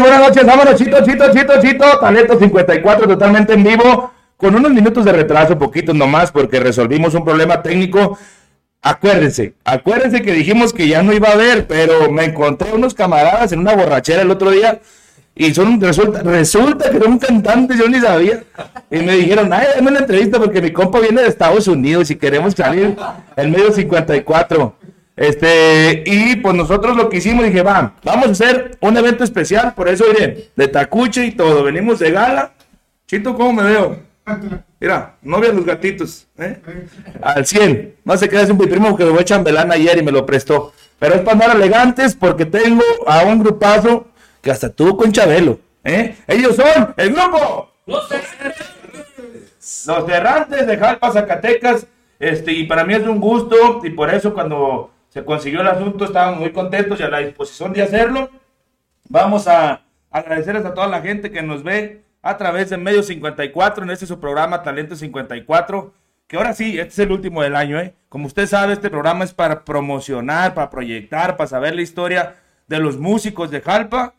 buenas noches, vámonos, Chito, Chito, Chito, Chito, Talento 54 totalmente en vivo, con unos minutos de retraso, poquitos nomás, porque resolvimos un problema técnico. Acuérdense, acuérdense que dijimos que ya no iba a haber, pero me encontré unos camaradas en una borrachera el otro día y son, resulta, resulta que son cantantes, yo ni sabía. Y me dijeron, ay, dame una entrevista porque mi compa viene de Estados Unidos y queremos salir en medio 54. Este, y pues nosotros lo que hicimos, dije, va, vamos a hacer un evento especial, por eso, miren, de tacuche y todo, venimos de gala. Chito, ¿cómo me veo? Mira, novia de los gatitos, ¿eh? Al 100. No se queda, es un primo que me fue chambelán ayer y me lo prestó. Pero es para andar elegantes porque tengo a un grupazo que hasta tuvo con Chabelo, ¿eh? Ellos son el grupo. Los Errantes de Jalpa, Zacatecas. Este, y para mí es un gusto y por eso cuando se consiguió el asunto estábamos muy contentos y a la disposición de hacerlo. Vamos a agradecerles a toda la gente que nos ve a través de Medio 54 en este su programa Talento 54, que ahora sí, este es el último del año, ¿eh? Como usted sabe, este programa es para promocionar, para proyectar, para saber la historia de los músicos de Jalpa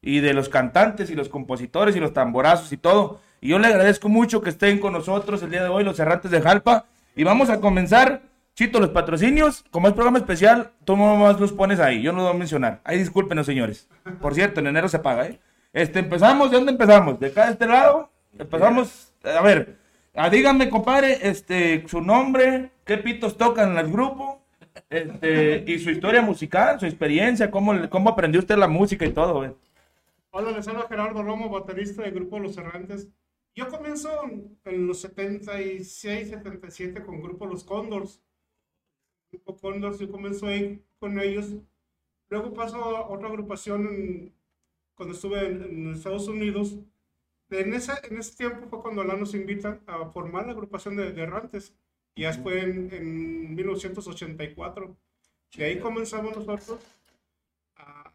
y de los cantantes y los compositores y los tamborazos y todo. Y yo le agradezco mucho que estén con nosotros el día de hoy, los errantes de Jalpa. Y vamos a comenzar, Chito, los patrocinios. Como es programa especial, tú más los pones ahí. Yo no lo voy a mencionar. Ahí discúlpenos, señores. Por cierto, en enero se paga, ¿eh? Este, empezamos, ¿de dónde empezamos? De acá de este lado. Empezamos, a ver, ah, díganme, compadre, este, su nombre, qué pitos tocan en el grupo, este, y su historia musical, su experiencia, cómo, cómo aprendió usted la música y todo, güey. Hola, les habla Gerardo Romo, baterista del grupo Los Errantes. Yo comienzo en los 76, 77 con grupo Los Condors. Grupo Condors, yo comienzo ahí con ellos. Luego paso a otra agrupación en- cuando estuve en, en Estados Unidos. En ese, en ese tiempo fue cuando Alá nos invita a formar la agrupación de, de Errantes. Y ya fue en, en 1984. Y ahí comenzamos nosotros a,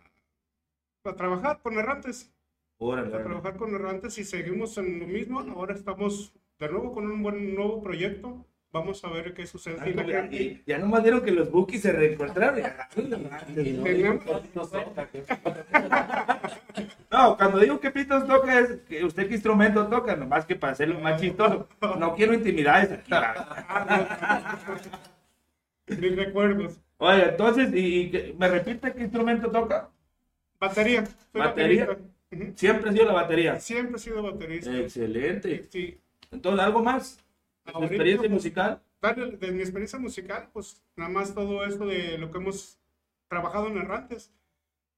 a trabajar con Errantes Órale, a trabajar con Errantes y seguimos en lo mismo. Ahora estamos de nuevo con un buen nuevo proyecto. Vamos a ver qué sucede. Ay, Y la ya- gente- y- ya nomás dieron que los bookies se reencontraron. No, cuando digo que pitos toca es que usted qué instrumento toca, nomás que para hacerlo más chistoso. No quiero intimidades aquí. Mis recuerdos. Oye, entonces, y, me repite qué instrumento toca. Batería. Soy ¿Batería? baterista. Siempre ha sido la batería. Siempre he sido baterista. Excelente. Sí. Entonces, ¿algo más? ¿Tu Ahorita, experiencia pues, musical? De mi experiencia musical, pues nada más todo esto de lo que hemos trabajado en Errantes.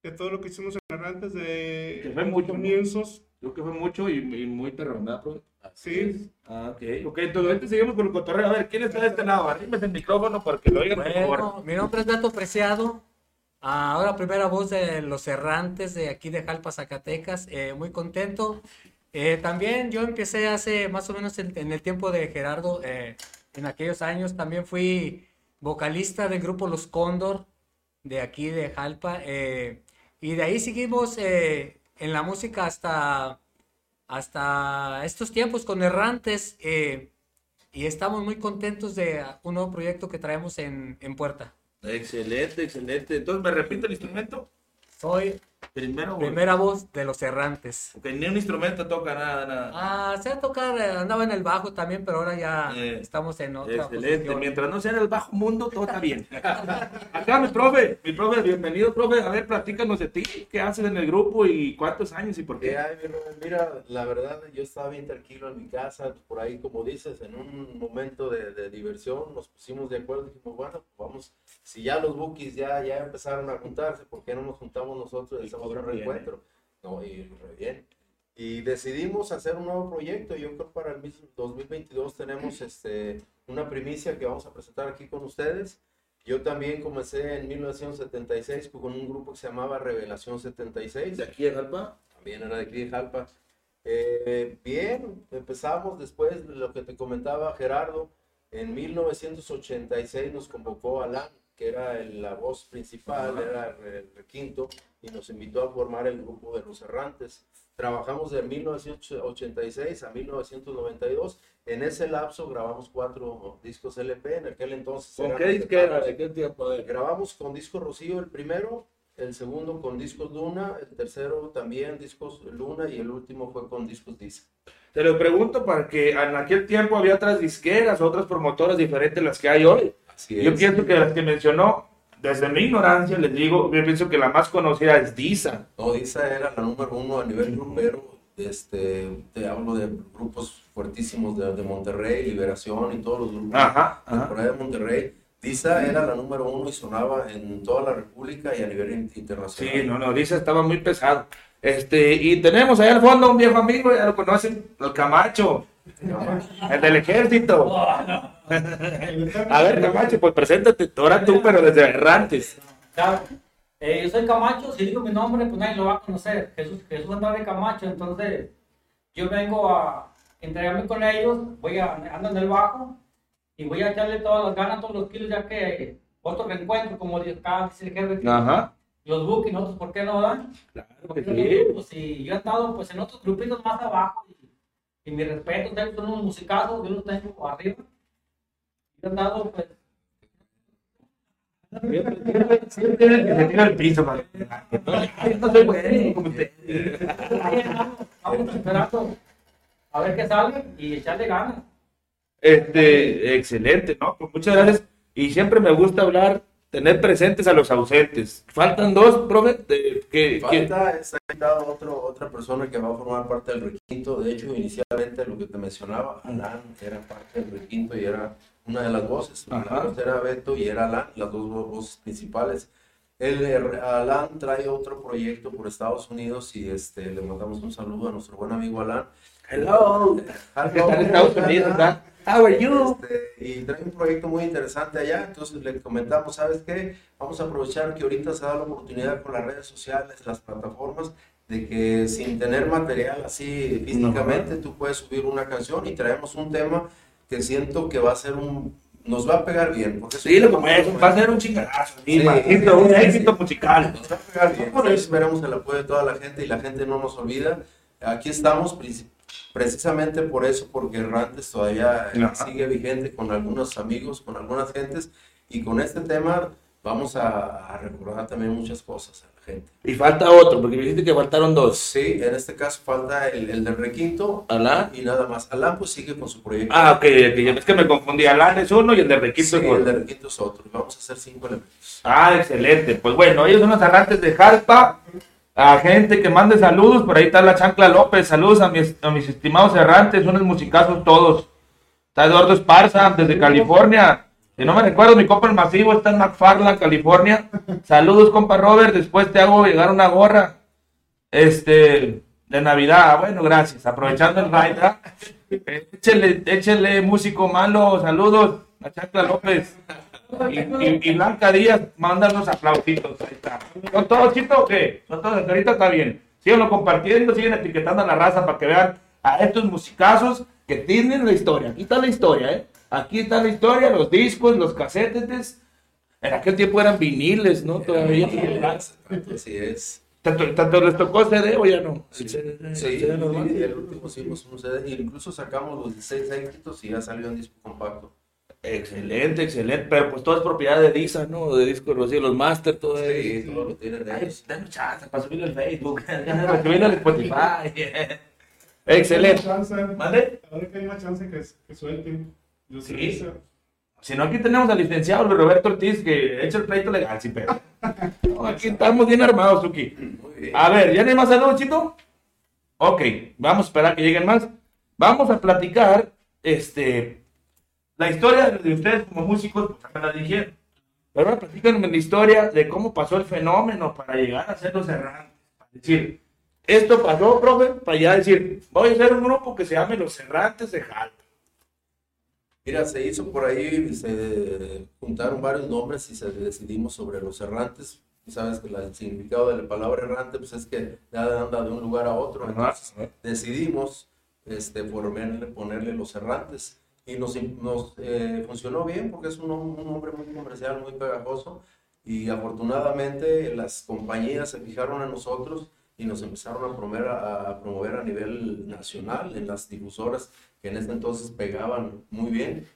De todo lo que hicimos en Errantes, de Que fue mucho, comienzos. Creo que fue mucho y, y muy ¿verdad, profe? Sí. Ah, ok. Ok, entonces ahorita seguimos con el cotorreo. A ver, ¿quién está de este lado? Arrímese el micrófono para que lo oigan, por favor. Bueno, mi nombre es Beto Preciado. Ahora primera voz de Los Errantes de aquí de Jalpa, Zacatecas. Eh, muy contento. Eh, también yo empecé hace más o menos en, en el tiempo de Gerardo, eh, en aquellos años. También fui vocalista del grupo Los Cóndor de aquí de Jalpa. eh, y de ahí seguimos eh, en la música hasta, hasta estos tiempos con Errantes. eh, y estamos muy contentos de un nuevo proyecto que traemos en, en puerta. Excelente, excelente. Entonces, ¿me repite el instrumento? Soy Primero, primera voz de los errantes. Ok, ni un instrumento toca nada, nada. Ah, sé tocar, eh, andaba en el bajo también, pero ahora ya Eh, estamos en otra Excelente, posición. mientras no sea en el bajo mundo, todo está bien. Acá mi profe, mi profe, bienvenido, profe. A ver, platícanos de ti, qué haces en el grupo y cuántos años y por Eh, qué. hermano, mira, la verdad, yo estaba bien tranquilo en mi casa, por ahí, como dices, en un momento de, de diversión, nos pusimos de acuerdo y dijimos, bueno, pues vamos, si ya los bookies ya, ya empezaron a juntarse, ¿por qué no nos juntamos nosotros bien, reencuentro? No, y re bien. Y decidimos hacer un nuevo proyecto. Yo creo que para el mismo 2022 tenemos este, una primicia que vamos a presentar aquí con ustedes. Yo también comencé en 1976 con un grupo que se llamaba Revelación 76 ¿De aquí en Alba? también era de aquí de Jalpa. Eh, bien, empezamos después de lo que te comentaba Gerardo. En 1986 nos convocó Alan que era el- la voz principal, era el, requinto, y nos invitó a formar el grupo de los errantes. Trabajamos de 1986 a 1992. En ese lapso grabamos cuatro discos LP. En aquel entonces. ¿Con qué disquera? ¿De qué tiempo? de- Grabamos con disco Rocío el primero, el segundo con discos Luna, el tercero también discos Luna y el último fue con discos Dice. Te lo pregunto porque en aquel tiempo había otras disqueras, otras promotoras diferentes a las que hay hoy. Así Yo es. pienso que las que mencionó, desde mi ignorancia, les digo, yo pienso que la más conocida es Disa. No, Disa era la número uno a nivel grupero. Este, te hablo de grupos fuertísimos de, de Monterrey, Liberación y todos los grupos Ajá, ajá. por ahí de Monterrey. Disa era la número uno y sonaba en toda la República y a nivel in- internacional. Sí, no, no, Disa estaba muy pesado. Este, y tenemos ahí al fondo un viejo amigo, ya lo conocen, el Camacho, el del ejército. A ver, Camacho, pues preséntate, ahora tú, pero desde Errantes. Eh, yo soy Camacho, si digo mi nombre, pues nadie lo va a conocer. Jesús, Jesús Andrade Camacho, entonces yo vengo a entregarme con ellos, voy a, ando en el bajo y voy a echarle todas las ganas, todos los kilos, ya que otro reencuentro, como acá, dice el jefe, Ajá. los booking, nosotros, ¿por qué no dan? Claro que sí. Pues sí, yo he estado pues, en otros grupitos más abajo y, y mi respeto, ustedes son unos musicazos, yo los tengo arriba. Yo he estado pues, Siempre al piso, no como usted. vamos esperando a ver qué sale y echarle ganas. Este, excelente, ¿no? Pues muchas gracias. Y siempre me gusta hablar, tener presentes a los ausentes. Faltan dos, profe. de- que, que- Falta, está invitado otro, otra persona que va a formar parte del requinto. De hecho, inicialmente lo que te mencionaba, Alan era parte del requinto y era una de las voces. La Ajá. voz era Beto y era Alan, las dos vo- voces principales. El, Alan trae otro proyecto por Estados Unidos y este, le mandamos un saludo a nuestro buen amigo Alan. Hello. Hello, Que está en Estados Unidos, ¿verdad? How are you? Este, y trae un proyecto muy interesante allá, entonces le comentamos, ¿sabes qué? Vamos a aprovechar que ahorita se da la oportunidad con las redes sociales, las plataformas, de que sin tener material así físicamente, tú puedes subir una canción y traemos un tema que siento que va a ser un... nos va a pegar bien. Porque Sí, lo como es, va a bueno. ser un chingadazo. Sí. Sí, éxito, un éxito musical. Nos va a pegar bien. Por eso esperamos el apoyo de toda la gente y la gente no nos olvida. Aquí estamos precisamente por eso, porque Errantes todavía eh, sigue vigente con algunos amigos, con algunas gentes. Y con este tema vamos a, a recordar también muchas cosas a la gente. Y falta otro, porque dijiste que faltaron dos. Sí, en este caso falta el, el del requinto Alán. y nada más. Alan pues sigue con su proyecto. Ah, ok, ok, es que me confundí. Alán es uno y el de Requinto Sí, es el de otro. requinto es otro. Vamos a hacer cinco elementos. Ah, excelente. Pues bueno, ellos son los errantes de Jalpa. A gente que mande saludos, por ahí está la Chancla López. Saludos a mis, a mis estimados errantes, unos musicazos todos. Está Eduardo Esparza desde California. Si no me recuerdo, mi compa el masivo está en McFarland, California. Saludos, compa Robert. Después te hago llegar una gorra. Este, de Navidad. Bueno, gracias. Aprovechando el raid, ¿verdad? Échele, échele, músico malo. Saludos, la Chancla López. Y, y- y Blanca Díaz, manda unos aplausitos. Ahí está. ¿Son todos chitos o qué? Son todos, ahorita está bien. Síganlo compartiendo, siguen etiquetando a la raza para que vean a estos musicazos que tienen la historia. Aquí está la historia, ¿eh? Aquí está la historia, los discos, los casetes. En aquel tiempo eran viniles, ¿no? Todavía. Así es. ¿Tanto, tanto les tocó CD o ya no? Sí, El CD, el sí, el último hicimos un CD, incluso sacamos los 16 éxitos y ya salió en disco compacto. Excelente, excelente. Pero pues todo es propiedad de Disa, ¿no? De Disco Rocío, los Master, todo Sí, Ay, dame chance para subirlo al Facebook, para subirlo al Spotify. Hay Excelente. ¿Mande? Ahora que hay más chance que, que suelten. Yo Sí. Si no, aquí tenemos al licenciado Roberto Ortiz que echa el pleito legal, sí, pero. No, aquí estamos bien armados, Tuki. A ver, ¿ya no hay más saludos, Chito? Ok, vamos a esperar que lleguen más. Vamos a platicar, este, la historia de ustedes como músicos, pues me la dijeron. Pero ahora platícanme la historia de cómo pasó el fenómeno para llegar a ser los errantes. Para decir, esto pasó, profe, para ya decir, voy a hacer un grupo que se llame Los Errantes de Jalpa. Mira, se hizo por ahí, se juntaron varios nombres y se decidimos sobre los errantes. Y sabes que el significado de la palabra errante pues es que nada anda de un lugar a otro. Entonces decidimos este, ponerle, ponerle los errantes. Y nos, nos eh, funcionó bien porque es un, un hombre muy comercial, muy pegajoso y afortunadamente las compañías se fijaron en nosotros y nos empezaron a promover a, a promover a nivel nacional en las difusoras que en ese entonces pegaban muy bien.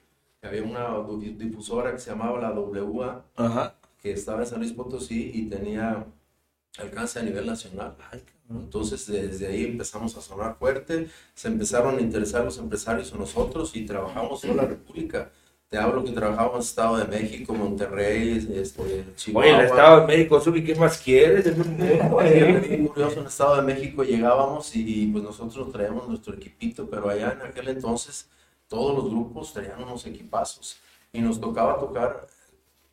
Había una difusora que se llamaba la WA Ajá. que estaba en San Luis Potosí y tenía alcance a nivel nacional. Entonces desde ahí empezamos a sonar fuerte, se empezaron a interesar los empresarios en nosotros y trabajamos en la República. Te hablo que trabajamos en Estado de México, Monterrey, este, Chihuahua. Oye, el Estado de México, Subi, ¿qué más quieres? Es un mundo, Así eh. curioso, en Estado de México llegábamos y pues nosotros traíamos nuestro equipito, pero allá en aquel entonces todos los grupos traían unos equipazos y nos tocaba tocar,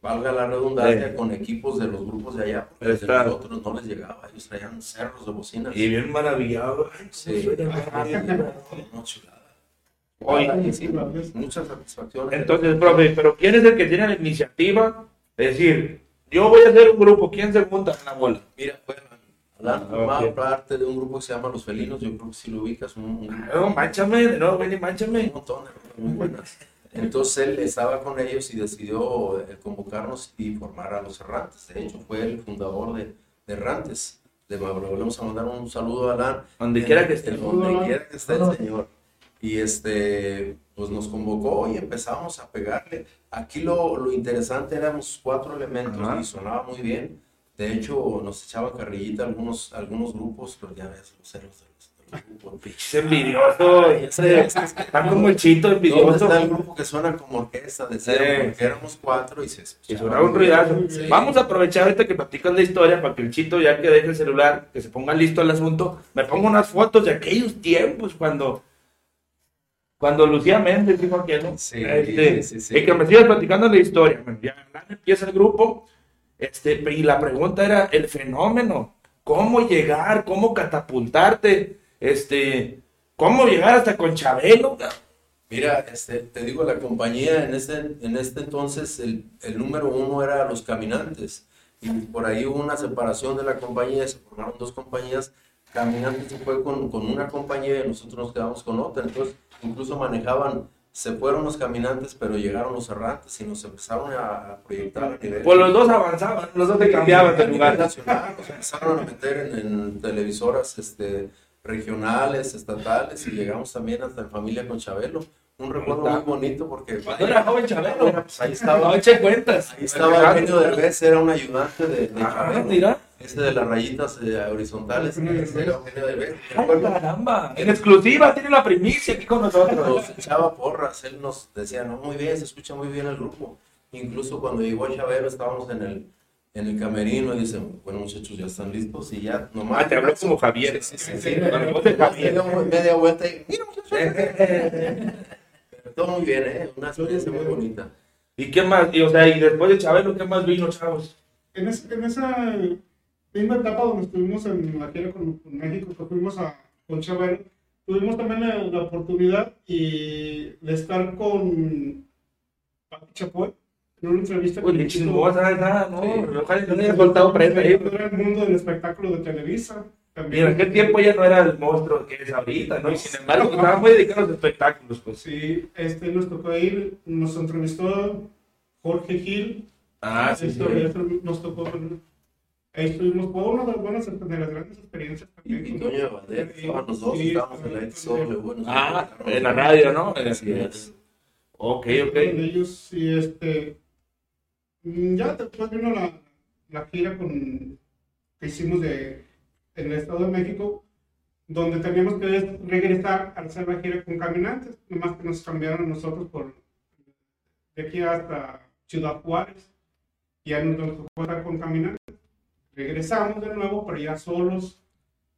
valga la redundancia, Sí. con equipos de los grupos de allá, porque de nosotros no les llegaba, ellos traían cerros de bocinas. Y bien maravillado. Sí. No, chulada. Oye, Sí, mucha satisfacción. Entonces, profe, pero ¿quién es el que tiene la iniciativa? Es decir, yo voy a hacer un grupo, ¿quién se junta en la bola? Mira, fue Alan Ah, formaba ok. parte de un grupo que se llama Los Felinos, yo creo que sí lo ubicas, un, un- No, manchame, de nuevo, ven y un manchame. montón de muy buenas. Entonces él estaba con ellos y decidió eh, convocarnos y formar a los Errantes. De hecho, fue el fundador de, de Errantes. Le volvemos a mandar un saludo a Alan. Donde quiera que esté. Donde quiera que esté el Señor. Y este, pues nos convocó y empezamos a pegarle. Aquí lo, lo interesante éramos cuatro elementos Ajá. y sonaba muy bien. De hecho, nos echaba carrillita algunos, algunos grupos, pero ya ves, los ceros de los, Pinches envidioso. ese- Está como el chito ¿Dónde envidioso. está el grupo que suena como orquesta de cero? Sí. Porque éramos cuatro y se Y escuchaba sonaba un ruidazo. Sí. Vamos a aprovechar ahorita que platicas la historia para que el chito, ya que deje el celular, que se ponga listo el asunto, me ponga unas fotos de aquellos tiempos cuando. Cuando Lucía Méndez dijo aquel, ¿no? Sí, Este, sí, sí. Y que me sigas platicando la historia. Ya empieza el grupo. Este, y la pregunta era el fenómeno. ¿Cómo llegar? ¿Cómo catapultarte? Este, ¿cómo llegar hasta con Chabelo? Mira, este, te digo, la compañía en este, en este entonces, el, el número uno era los caminantes. Y por ahí hubo una separación de la compañía, se formaron dos compañías. Caminantes se fue con, con una compañía y nosotros nos quedamos con otra. Entonces, incluso manejaban, se fueron los caminantes, pero llegaron los errantes y nos empezaron a, proyectar. Pues los dos avanzaban, los dos se cambiaban de lugar. nacional, nos empezaron a meter en, en televisoras este, regionales, estatales y llegamos también hasta en familia con Chabelo. Un recuerdo muy bonito porque Cuando era joven Chabelo. pues ahí estaba, No eche cuentas. ahí estaba Eugenio Derbez, era un ayudante de, de Ah, Chabelo. mira. Ese de las rayitas eh, horizontales, ese era Eugenio Derbez. Ay, caramba. En exclusiva, tiene la primicia aquí con nosotros. Nos echaba porras, él nos decía, no, muy bien, se escucha muy bien el grupo. Incluso cuando llegó Chabelo estábamos en el, en el camerino y dice, bueno muchachos, ya están listos y ya nomás. Ah, te habló como Javier. Sí, sí, sí. Media, vuelta y mira muchachos. Todo muy bien, ¿eh? Una experiencia muy bonita. ¿Y qué más? Y, o sea, y después de Chabelo, ¿qué más vino, chavos? En, ese- en esa misma etapa donde estuvimos en la gira con, con México, que fuimos a, con Chabelo, tuvimos también la, la oportunidad y de estar con Pati Chapoy en una entrevista Uy, que chingosa esa, ¿no? Sí. Ojalá no haya soltado prenda ahí. Era el mundo del espectáculo de Televisa. También. Y en aquel tiempo ya no era el monstruo que es ahorita, ¿no? Y sin embargo, estaba muy dedicado a los espectáculos, pues. Sí, este, nos tocó ir, nos entrevistó Jorge Gil. Ah, sí, Esto- sí. esto nos tocó. Ahí estuvimos, fue una de las buenas, de las grandes experiencias Y, también. y Toño estaban los dos, Sí, estábamos en la XW. bueno, Ah, sí, en la radio, ¿no? Así es. Ok, Con ok. ellos, y este. Mm, Ya después vino la, la gira con, que hicimos de, en el Estado de México, donde teníamos que regresar a hacer la gira con caminantes, nomás que nos cambiaron nosotros por de aquí hasta Ciudad Juárez, y ya nos tocó estar con caminantes. Regresamos de nuevo, pero ya solos,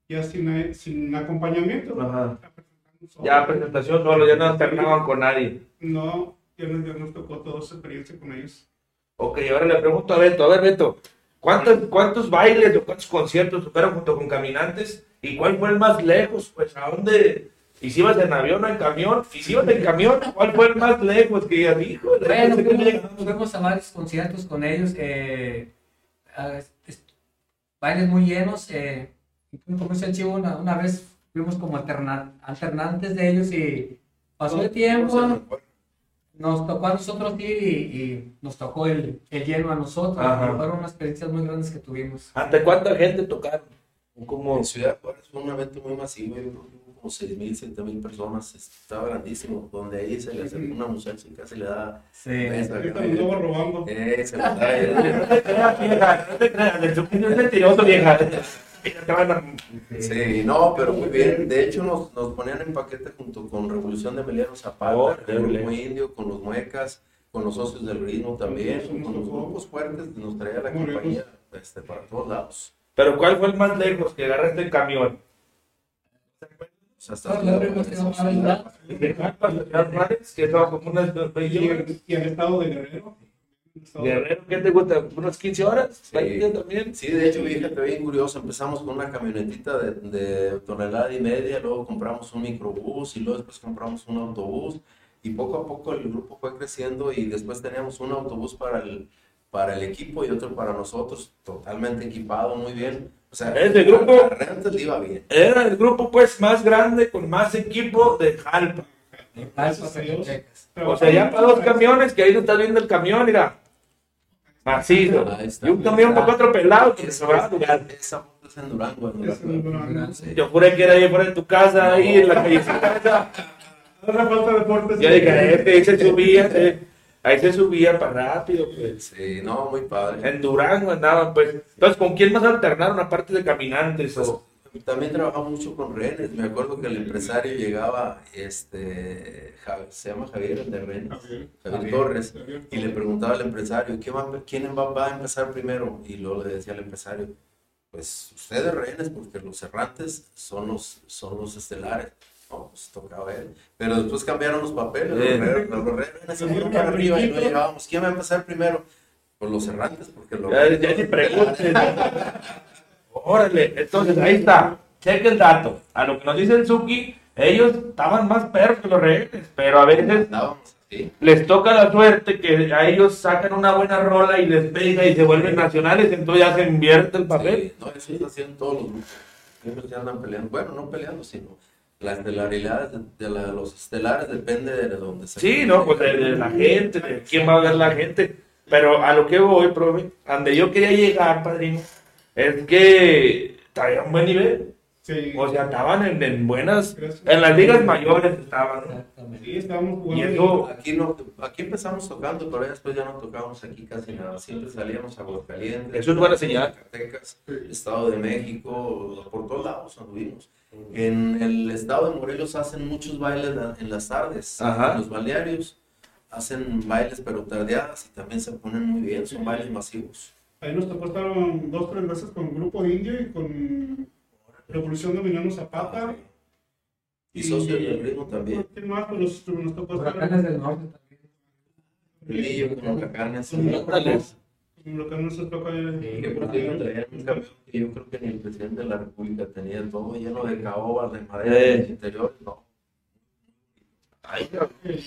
ya sin, sin acompañamiento. Ajá. Ya presentación solo, ya no alternaban con nadie. No, ya nos, ya nos tocó toda esa experiencia con ellos. Ok, ahora le pregunto a Beto, a ver Beto, ¿cuántos, cuántos bailes o cuántos conciertos tocaron junto con Caminantes? ¿Y cuál fue el más lejos? Pues a dónde, y si ibas en avión o en camión, y si ibas en camión, ¿cuál fue el más lejos? Que ya dijo, Bueno, fuimos, fuimos a varios conciertos con ellos, eh, es- bailes muy llenos. Eh, como dice el chivo, una, una vez fuimos como alterna- alternantes de ellos y pasó el tiempo nos tocó a nosotros ir y, y nos tocó el, el lleno a nosotros. Fueron unas experiencias muy grandes que tuvimos. ¿Ante cuánta gente tocaron? Como En Ciudad Juárez fue un evento muy masivo, yo como 6 mil, 7 mil personas, estaba grandísimo, donde ahí se le acercó una muchacha y casi le da Sí. beso, Ahorita me estaba robando. Eh, se le da, No te creas, vieja, no te creas, el es mentiroso, vieja. Te van a- Sí, no, pero muy bien. De hecho, nos, nos ponían en paquete junto con Revolución de Emiliano Zapata, Oh, con el órale. Grupo Indio, con los Muecas, con los socios del ritmo también, con los grupos fuertes, nos traía la compañía este, para todos lados. Pero ¿cuál fue el más lejos que agarraste el camión? Hasta es que no mames, ¿verdad? ¿De Jalpa, Ciudad Juárez? Que son como unas Y 20 horas. el, y el estado de Guerrero. El Guerrero, ¿qué te gusta? ¿Unas 15 horas? Sí. ¿20 también? Sí, de hecho, fíjate, bien curioso, empezamos con una camionetita de, de tonelada y media, luego compramos un microbús y luego después compramos un autobús y poco a poco el grupo fue creciendo y después teníamos un autobús para el, para el equipo y otro para nosotros, totalmente equipado, muy bien. O sea, Ese grupo- le iba bien. Era el grupo pues más grande con más equipo de Jalpa. O sea, ya para dos camiones, que ahí no estás viendo el camión, mira. Macizo. Ahí está. Y un camión para cuatro pelados que sobraba lugar. Esa foto es en Durango. en Es Durango. un gran- Sí. Yo juré que era ahí fuera de tu casa, ahí en la callecita. Ahora falta deportes. Yo dije, este, ahí se subía, eh, ahí se subía para rápido, pues. Sí, no, muy padre. En Durango andaban, pues. Entonces, ¿con quién más alternaron aparte de caminantes? O... También trabajamos mucho con rehenes. Me acuerdo que el empresario llegaba, este, se llama Javier, el de rehenes, Javier. Javier Torres, y le preguntaba al empresario, ¿quién va, quién va, va a empezar primero? Y luego le decía al empresario, pues ustedes rehenes, porque los errantes son los, son los estelares. No, pues tocaba él. Pero después cambiaron los papeles, los Eh. rehenes, los rehenes se fueron para arriba y no llegábamos. ¿Quién va a empezar primero? Pues los errantes, porque los Ya, ya ni preguntes. Órale, entonces ahí está. Cheque el dato. A lo que nos dice el Suki, ellos estaban más perros que los rehenes, pero a veces así. les toca la suerte que a ellos sacan una buena rola y les pega y se vuelven nacionales, entonces ya se invierte el papel. Sí, no, eso está haciendo todos los grupos. Siempre se andan peleando. Bueno, no peleando, sino la estelaridad de, la- los estelares depende de donde se. Sí, no, pues de, de la gente, de quién va a ver la gente. Pero a lo que voy, profe, donde yo quería llegar, padrino, es que traían buen nivel. Sí. O sea, estaban en, en buenas, en las ligas mayores estaban. Exactamente. Sí, estábamos Y jugando. eso, Aquí, no, aquí empezamos tocando, pero después ya no tocábamos aquí casi nada. Siempre salíamos a Aguascalientes. Eso es buena señal. Zacatecas, Estado de México, por todos lados anduvimos. En el estado de Morelos hacen muchos bailes en las tardes, Ajá. en los balnearios. Hacen bailes pero tardeadas y también se ponen muy bien, son bailes masivos. Ahí nos tocó estar dos, tres veces con Grupo Indio y con Revolución de Emiliano Zapata. Y socios del ritmo también. ¿Quién más? Pues nos, nos tocó estar Huracanes del norte también. Brillo con huracanes. Con lo que nos tocó ahí. Que por cierto traían un camión que yo creo que ni el presidente de la República tenía todo lleno de caobas, de madera Eh. en el interior. No. ay, El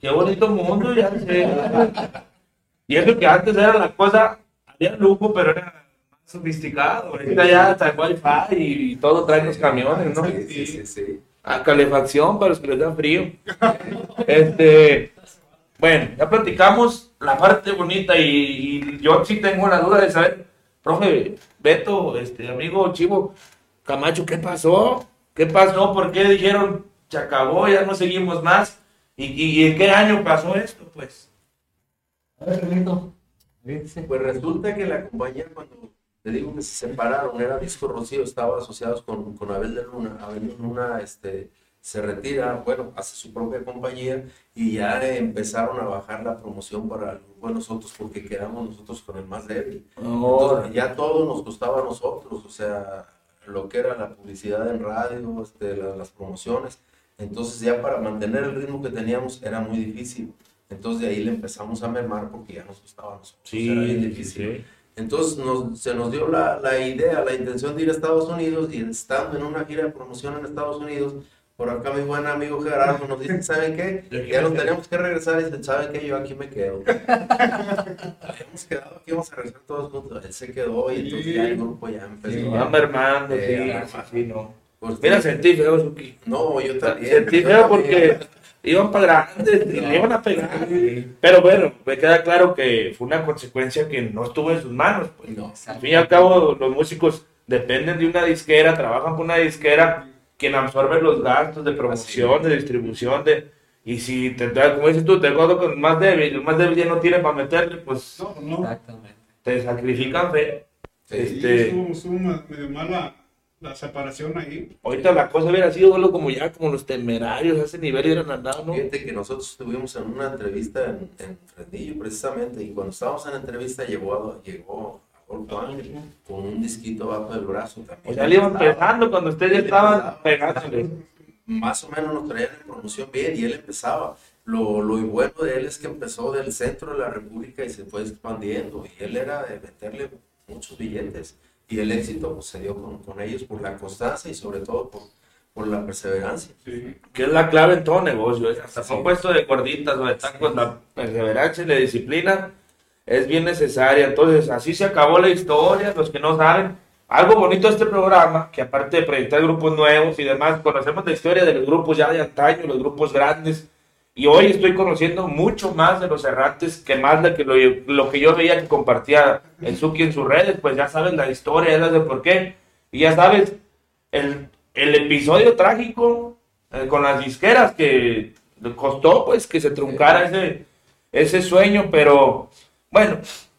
qué bonito mundo, ya sé. Y eso que antes era la cosa, había lujo, pero era más sofisticado. Ahorita ya está el wifi y, y todo trae los camiones, ¿no? Sí, sí, sí. sí. A calefacción para los que les da frío. Este, bueno, ya platicamos la parte bonita y, y yo sí tengo la duda de saber, profe, Beto, este amigo Chivo, Camacho, ¿qué pasó? ¿Qué pasó? ¿Por qué dijeron se acabó, ya no seguimos más? ¿Y, y, y en qué año pasó esto? Pues, A ver, Benito. Pues resulta que la compañía cuando te digo que se separaron, era Disco Rocío, estaba asociados con, con Abel de Luna. Abel de Luna este, se retira, bueno, hace su propia compañía y ya empezaron a bajar la promoción para el grupo de nosotros porque quedamos nosotros con el más débil. Entonces, ya todo nos costaba a nosotros, o sea, lo que era la publicidad en radio, este, la- las promociones. Entonces ya para mantener el ritmo que teníamos era muy difícil. Entonces de ahí le empezamos a mermar porque ya nos costaba a nosotros. era bien difícil. Entonces nos- se nos dio la, la idea, la intención de ir a Estados Unidos y estando en una gira de promoción en Estados Unidos, por acá mi buen amigo Gerardo nos dice, ¿saben qué? Ya nos tenemos que regresar y dice, ¿saben qué? Yo aquí me quedo. Habíamos quedado que íbamos a regresar todos juntos. Él se quedó y entonces ya el grupo ya empezó Va a... mermando, sí, sí, sí, no. Pues, Mira, sentí feo, Suki. No, yo también. Sentí feo porque iban para grandes y le iban a pegar. Pero bueno, me queda claro que fue una consecuencia que no estuvo en sus manos. Pues. No. Al fin y al cabo, los músicos dependen de una disquera, trabajan con una disquera quien absorbe los gastos de promoción, de distribución, de... Y si te da, como dices tú, te acuerdo con más débil, el más débil ya no tiene para meterle, pues No, no. Exactamente. te sacrifican fe. Sí, Este, ma- medio mala la separación ahí. ahorita la cosa hubiera sido como ya, como los temerarios, a ese nivel hubieran andado, ¿no? Fíjate que nosotros estuvimos en una entrevista en, en Fresnillo precisamente y cuando estábamos en la entrevista llegó a, llegó Ángel con un disquito abajo del brazo también. O sea, le iban empezando cuando ustedes ya estaban pegándole. Más o menos nos traían en promoción bien y él empezaba. Lo, lo bueno de él es que empezó del centro de la República y se fue expandiendo y él era de meterle muchos billetes y el éxito pues, se dio con, con ellos por la constancia y sobre todo por, por la perseverancia. Que es la clave en todo negocio. Hasta Sí. puesto de gorditas o de tacos, la perseverancia y la disciplina es bien necesaria. Entonces, así se acabó la historia. Los que no saben, algo bonito de este programa, que aparte de proyectar grupos nuevos y demás, conocemos la historia de los grupos ya de antaño, los grupos grandes. Y hoy estoy conociendo mucho más de los errantes que más de que lo, lo que yo veía que compartía el Suki en sus redes. Pues ya sabes la historia, ya el por qué. Y ya sabes el, el episodio trágico eh, con las disqueras que costó pues que se truncara ese, ese sueño, pero bueno,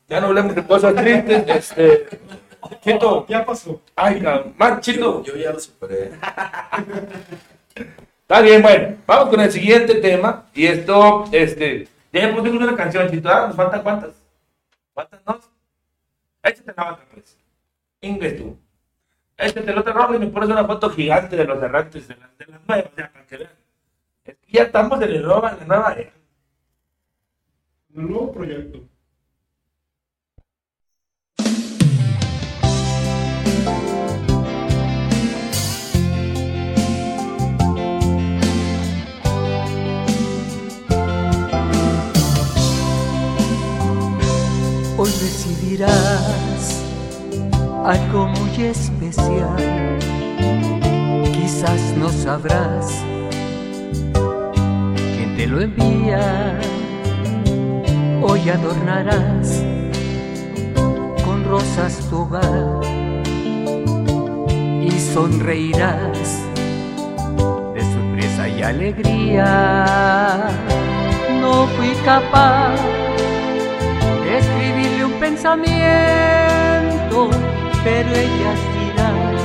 ya no hablemos de cosas tristes. Este, Chito, Ya pasó. ay, cabrón, man, Chito, Yo, yo ya lo superé. está bien, bueno, vamos con el siguiente tema. Y esto, este, ya pusimos una canción, Chito. ¿nos faltan cuántas? ¿Cuántas no? Échate la otra, pues. Inglés tú. Échate el otro rol y me pones una foto gigante de los errantes, de las, de las nuevas, ya, para que vean. Es que ya estamos en el en la nueva nuevo proyecto. Hoy decidirás algo muy especial. Quizás no sabrás quién te lo envía. Hoy adornarás con rosas tu hogar y sonreirás de sorpresa y alegría. No fui capaz pensamiento, pero ellas dirán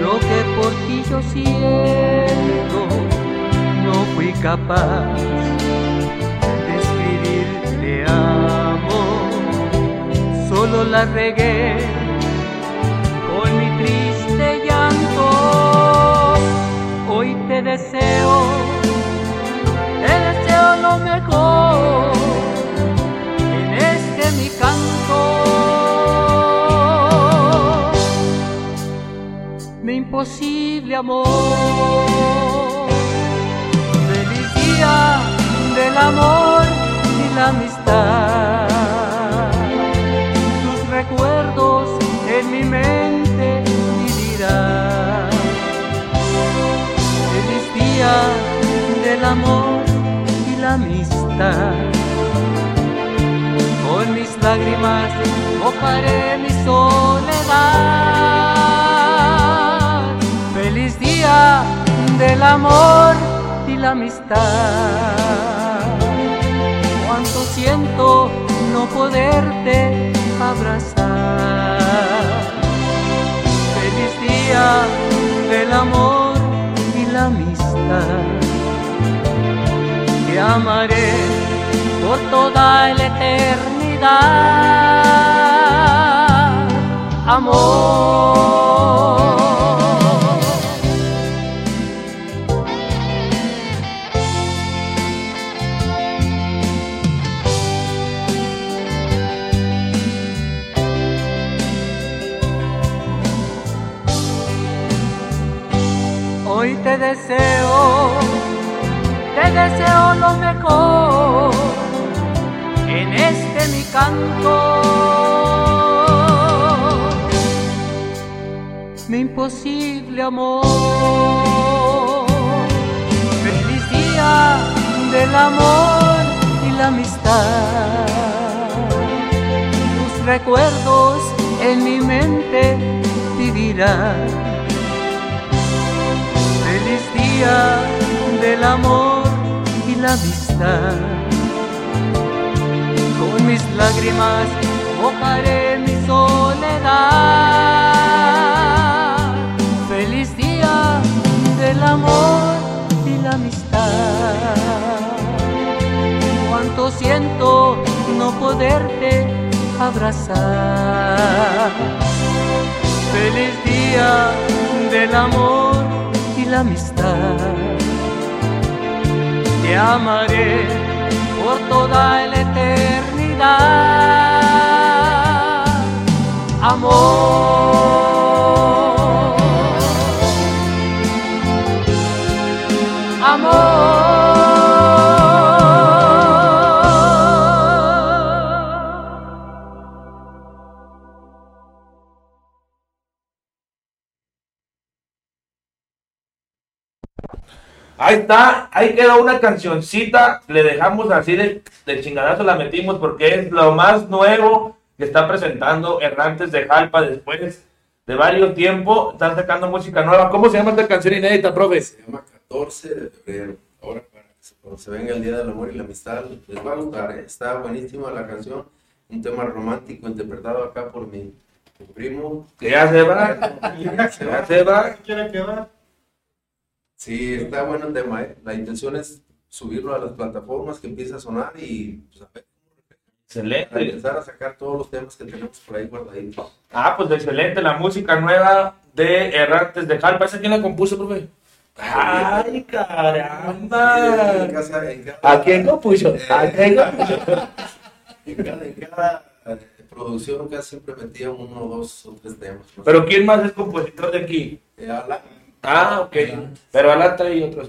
lo que por ti yo siento. No fui capaz de escribir te amo, solo la regué amor, feliz día del amor y la amistad. Tus recuerdos en mi mente vivirán. Feliz día del amor y la amistad con mis lágrimas mojaré mi soledad. Del amor y la amistad. Cuánto siento no poderte abrazar. Feliz día del amor y la amistad. Te amaré por toda la eternidad. Amor. Te deseo, te deseo lo mejor en este mi canto. Importa imposible amor. Feliz día del amor y la amistad. Tus recuerdos en mi mente vivirán. Del amor y la amistad. Con mis lágrimas mojaré mi soledad. Feliz día del amor y la amistad. Cuánto siento no poderte abrazar. Feliz día del amor la amistad. Te amaré por toda la eternidad. Amor. Ahí está, ahí quedó una cancioncita, le dejamos así de, de chingadazo, la metimos porque es lo más nuevo que está presentando Errantes de Jalpa después de varios tiempos, están sacando música nueva. ¿Cómo se llama esta canción inédita, profe? Se llama 14 de febrero. Ahora para que se- cuando se venga el Día del Amor y la Amistad, les va a gustar, ¿eh? Está buenísima la canción. Un tema romántico interpretado acá por mi, mi primo. Que ya se va, ya se va. quiere quedar. Sí, está bueno el tema, ¿eh? La intención es subirlo a las plataformas que empiece a sonar y pues, a ver, a Excelente. empezar a sacar todos los temas que tenemos por ahí guardaditos. Ah, pues excelente, la música nueva de Errantes de Jalpa. ¿Esa quién la compuso, profe? ¡Ay, En caramba! casa- en cada- ¿A quién compuso? ¿A quién compuso? En cada, en cada, eh, producción casi siempre metía uno, dos o tres temas. Pero ¿quién más es compositor de aquí? Eh, Alan, Ah, ok. Pero Alan trae otro.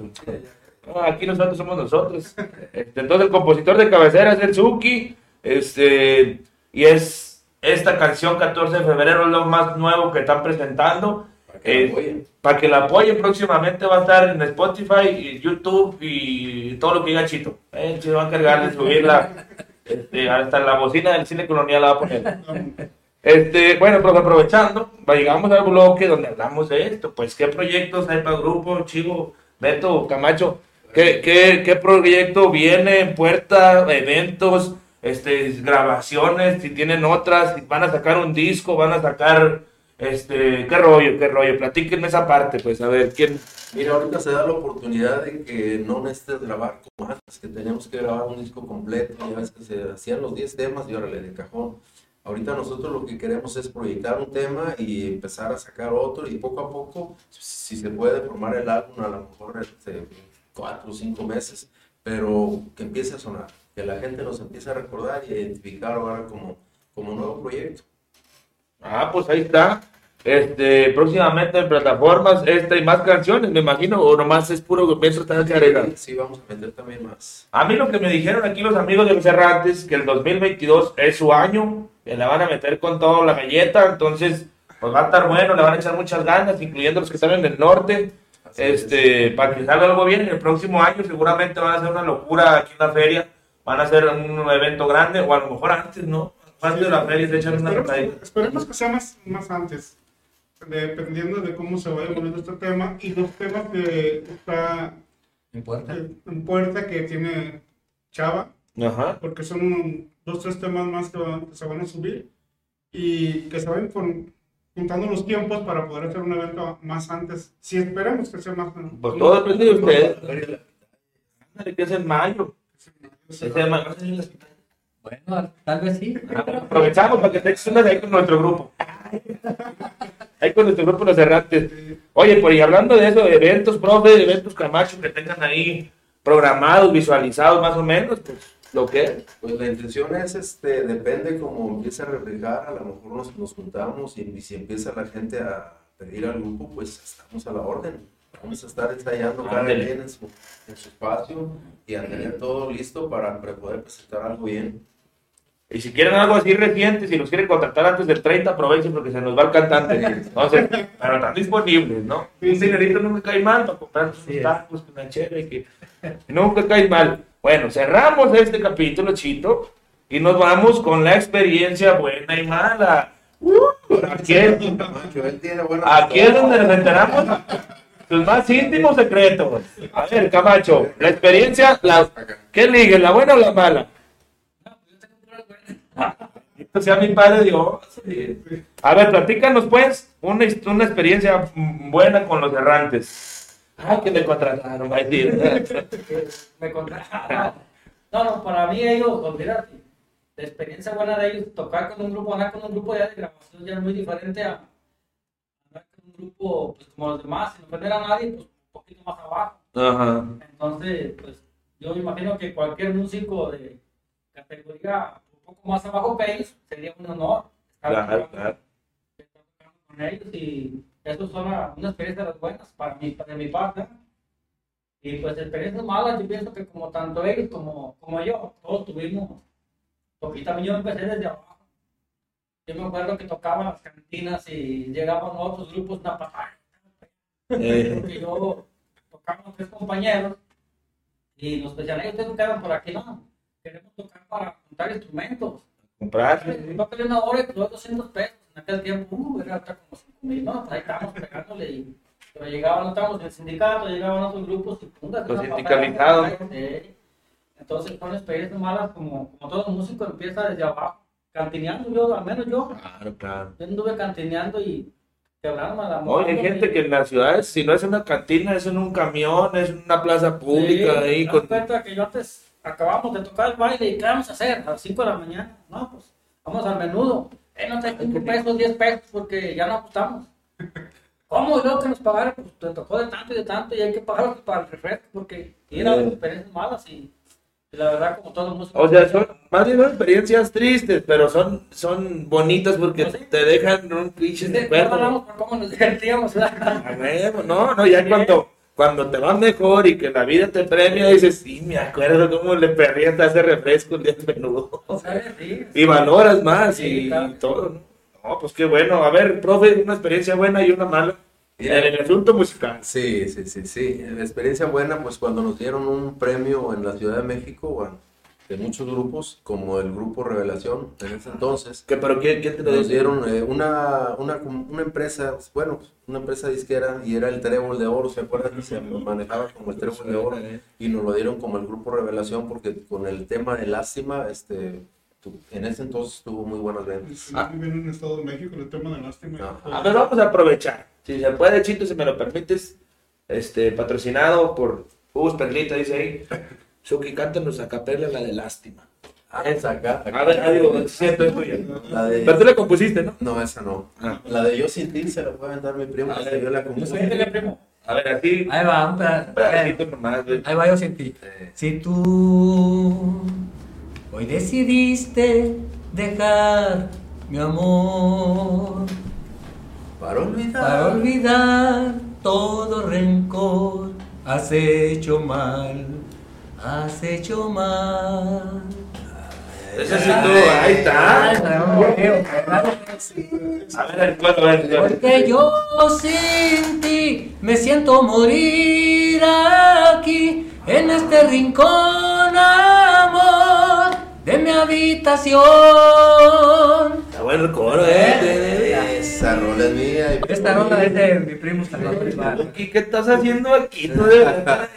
No, aquí nosotros somos nosotros. Este, entonces el compositor de cabecera es el Suki. Este, y es esta canción 14 de febrero es lo más nuevo que están presentando. para que Eh, apoyen. para que la apoyen próximamente va a estar en Spotify, y YouTube y todo lo que diga Chito. Eh, Chito va a encargar de subirla. Este, hasta la bocina del cine colonial la va a poner. Este, bueno, pues aprovechando, llegamos al bloque donde hablamos de esto. Pues, ¿qué proyectos hay para el grupo, Chivo, Beto, Camacho? ¿Qué, qué, qué proyecto viene en puerta? ¿Eventos? Este, grabaciones, si tienen otras, si van a sacar un disco, van a sacar, este, qué rollo, qué rollo, platíquenme esa parte, pues, a ver, ¿quién? Mira, ahorita se da la oportunidad de que no necesites grabar como antes, que teníamos que grabar un disco completo, ya ves que se hacían los 10 temas y órale de cajón. Ahorita nosotros lo que queremos es proyectar un tema y empezar a sacar otro y poco a poco, si se puede formar el álbum, a lo mejor este, cuatro o cinco meses, pero que empiece a sonar, que la gente nos empiece a recordar y a identificar ahora como, como nuevo proyecto. Ah, pues ahí está. Este, próximamente en plataformas, esta y más canciones, me imagino, o nomás es puro Metro Estancia Arena. Sí, sí, vamos a meter también más. A mí lo que me dijeron aquí los amigos de los Errantes, que el 2022 es su año, le van a meter con todo la galleta, entonces pues va a estar bueno, le van a echar muchas ganas, incluyendo los que están en el norte, Así es. este, para que salga algo bien en el próximo año, seguramente van a hacer una locura aquí en la feria, van a hacer un evento grande, o a lo mejor antes, ¿no? Antes de la feria se echan una Esperemos, esperemos que sea más, más antes, dependiendo de cómo se vaya moviendo este tema y los temas que está En puerta. en puerta que tiene Chava, Ajá. porque son dos, tres temas más que, van- que se van a subir y que se van con- juntando los tiempos para poder hacer un evento más antes. Si esperamos que sea más Pues todo depende de ustedes. Que es en mayo. Bueno, tal vez sí. Aprovechamos para que te eches ahí con nuestro grupo. Ahí con nuestro grupo Los Errantes. Oye, pues y hablando de eso, de eventos, profe, de eventos Camacho que tengan ahí programados, visualizados más o menos, pues lo que es. Pues la intención es, este, depende cómo empieza a reflejar, a lo mejor nos, nos juntamos y, y si empieza la gente a pedir al grupo, pues estamos a la orden. Vamos a estar ensayando cada quien en su, en su espacio y a tener todo listo para, poder presentar algo bien. Y si quieren algo así reciente, si los quieren contratar antes del 30, aprovechen porque se nos va el cantante. Entonces, pero están disponibles, ¿no? Un dinerito nunca cae mal para comprar sus tacos con la chela y que nunca cae mal. Bueno, cerramos este capítulo, Chito, y nos vamos con la experiencia buena y mala. Uh, aquí, es, donde nos enteramos tus más íntimos secretos. A ver, Camacho, la experiencia, la, ¿qué ligue, la buena o la mala? Esto sea mi padre Dios. A ver, platícanos pues una, una experiencia buena con los errantes. Ah, que me contrataron, va a decir. me contaron. No, no, para mí ellos, olvídate. La experiencia buena de ellos, tocar con un grupo, andar con un grupo ya de grabación ya es muy diferente a andar con un grupo pues, como los demás, sin ofender a nadie, pues un poquito más abajo. Ajá. Entonces, pues yo me imagino que cualquier músico de categoría un poco más abajo que ellos sería un honor estar Claro, claro. con ellos y eso son una, una experiencia de las buenas para mí, de mi parte. Y pues experiencias malas, yo pienso que como tanto ellos como, como yo, todos tuvimos, porque también yo empecé desde abajo. Yo me acuerdo que tocaba en las cantinas y llegaban otros grupos, una patada. Eh, Porque yo tocaba con tres compañeros y nos decían, "Ey, ustedes no quedan por aquí, no. Queremos tocar para juntar instrumentos. comprar. Va a pedir una hora y pues 200 pesos. En aquel tiempo, uh, era hasta como 5 mil, no, pues ahí estábamos pegándole. Y, pero llegaban, estábamos en el sindicato, llegaban otros grupos y punta. Los sindicalizados. Entonces son experiencias malas, como, como todo músico empieza desde abajo. Cantineando yo, al menos yo, Claro, claro. yo anduve cantineando y quebrándome la Oye, hay gente que en las ciudades, si no es una cantina, es en un camión, es en una plaza pública Sí, ahí con... cuenta que yo antes acabamos de tocar el baile y ¿qué vamos a hacer? A las 5 de la mañana. No, pues vamos al menudo. Eh, no te 5 pesos, 10 pesos porque ya no ajustamos. ¿Cómo? Y luego que nos pagaron, pues te tocó de tanto y de tanto y hay que pagar para el refresco porque era Sí. experiencias malas y, y la verdad como todo músico. O sea, son más bien experiencias tristes, pero son, son bonitas porque Pues sí. te dejan un pinche Sí, no hablamos por cómo nos divertíamos. ¿verdad? A No, no, ya Sí. cuando, cuando te va mejor y que la vida te premia, dices, sí, me acuerdo cómo le perdí hasta ese refresco el día del menudo. ¿Sabes? Sí. Y valoras más Sí, y, claro. todo, ¿no? No, pues qué bueno. A ver, profe, una experiencia buena y una mala en el asunto musical. Sí, sí, sí, sí. La experiencia buena, pues cuando nos dieron un premio en la Ciudad de México, bueno, de muchos grupos, como el grupo Revelación, en ese entonces, ¿Qué, ¿Pero qué, qué te lo nos dieron eh, una, una, una empresa, bueno, una empresa disquera, y era el Trébol de Oro, ¿se acuerdan? Se manejaba como el Trébol de Oro, y nos lo dieron como el grupo Revelación, porque con el tema de lástima, este, en ese entonces tuvo muy buenas ventas. Ah. Muy bien en Estado de México el tema de lástima. A ver, vamos a aprovechar. Si se puede, Chito, si me lo permites, este, patrocinado por Hugo Perlita, dice ahí. Suki, cántanos a capela la de lástima. Ah, esa acá, acá. A ver, adiós, es cierto, es tuya. La de... Pero tú la compusiste, ¿no? No, esa no. Ah. La de Yo sin ti se la puede dar mi primo, A que ver. yo la Yo compuse. soy el primo. A ver, así, Ahí va, un un peda- pedacito nomás. Ahí va yo sin ti. Eh, Si tú hoy decidiste dejar mi amor para olvidar. para olvidar todo rencor, has hecho mal, has hecho mal. Ese sí tú, ahí está. A ver, el cuadro, a ver, ver. Porque yo sin ti me siento morir aquí, en este rincón, amor, de mi habitación. Está bueno el coro, eh. Esa rola es mía. y- Esta ronda es de mi primo Salvador. Suki, ¿qué estás haciendo aquí? Tú de verdad,